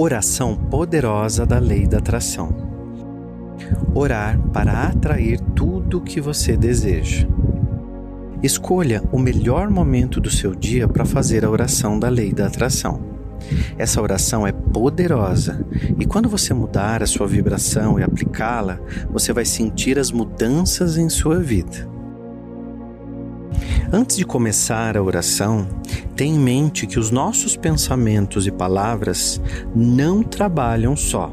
Oração poderosa da lei da atração. Orar para atrair tudo o que você deseja. Escolha o melhor momento do seu dia para fazer a oração da lei da atração. Essa oração é poderosa e quando você mudar a sua vibração e aplicá-la, você vai sentir as mudanças em sua vida. Antes de começar a oração, tenha em mente que os nossos pensamentos e palavras não trabalham só.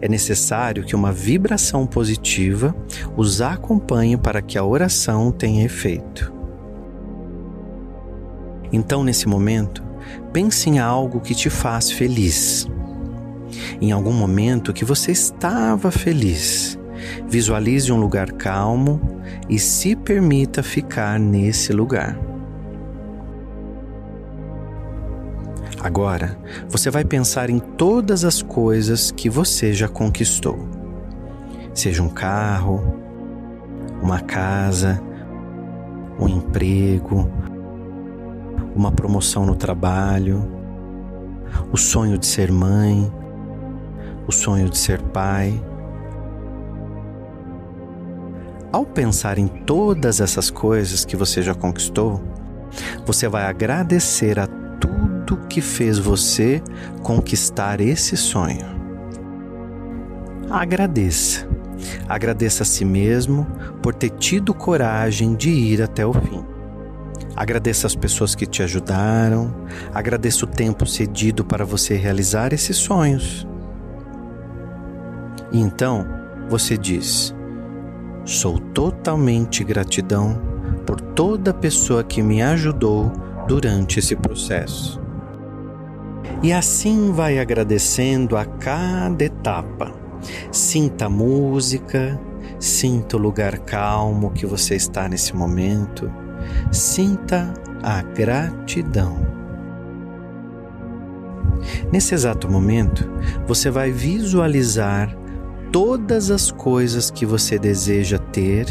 É necessário que uma vibração positiva os acompanhe para que a oração tenha efeito. Então, nesse momento, pense em algo que te faz feliz. Em algum momento que você estava feliz. Visualize um lugar calmo e se permita ficar nesse lugar. Agora, você vai pensar em todas as coisas que você já conquistou. Seja um carro, uma casa, um emprego, uma promoção no trabalho, o sonho de ser mãe, o sonho de ser pai. Ao pensar em todas essas coisas que você já conquistou, você vai agradecer a tudo que fez você conquistar esse sonho. Agradeça. Agradeça a si mesmo por ter tido coragem de ir até o fim. Agradeça as pessoas que te ajudaram, agradeça o tempo cedido para você realizar esses sonhos. E então você diz: Sou totalmente gratidão por toda pessoa que me ajudou durante esse processo. E assim vai agradecendo a cada etapa. Sinta a música, sinta o lugar calmo que você está nesse momento Sinta a gratidão. Nesse exato momento, você vai visualizar todas as coisas que você deseja ter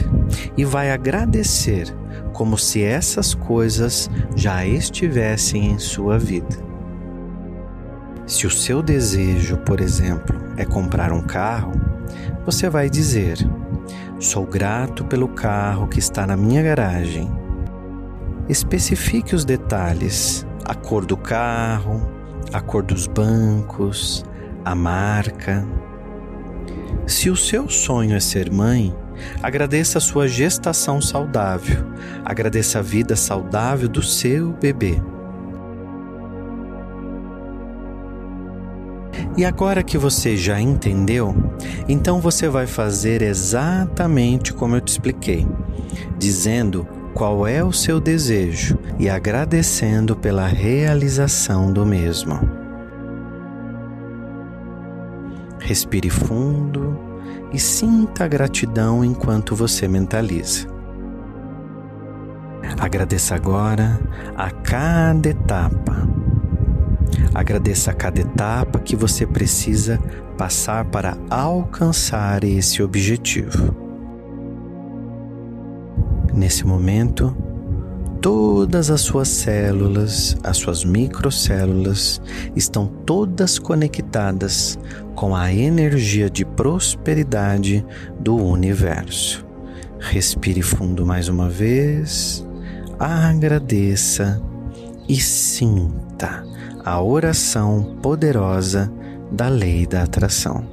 e vai agradecer como se essas coisas já estivessem em sua vida. Se o seu desejo, por exemplo, é comprar um carro, você vai dizer: Sou grato pelo carro que está na minha garagem especifique os detalhes, a cor do carro, a cor dos bancos, a marca. Se o seu sonho é ser mãe, agradeça a sua gestação saudável, agradeça a vida saudável do seu bebê. E agora que você já entendeu, então você vai fazer exatamente como eu te expliquei, dizendo qual é o seu desejo e agradecendo pela realização do mesmo. Respire fundo e sinta a gratidão enquanto você mentaliza. Agradeça agora a cada etapa. Agradeça a cada etapa que você precisa passar para alcançar esse objetivo. Nesse momento, todas as suas células, as suas microcélulas, estão todas conectadas com a energia de prosperidade do universo. Respire fundo mais uma vez, agradeça e sinta a oração poderosa da lei da atração.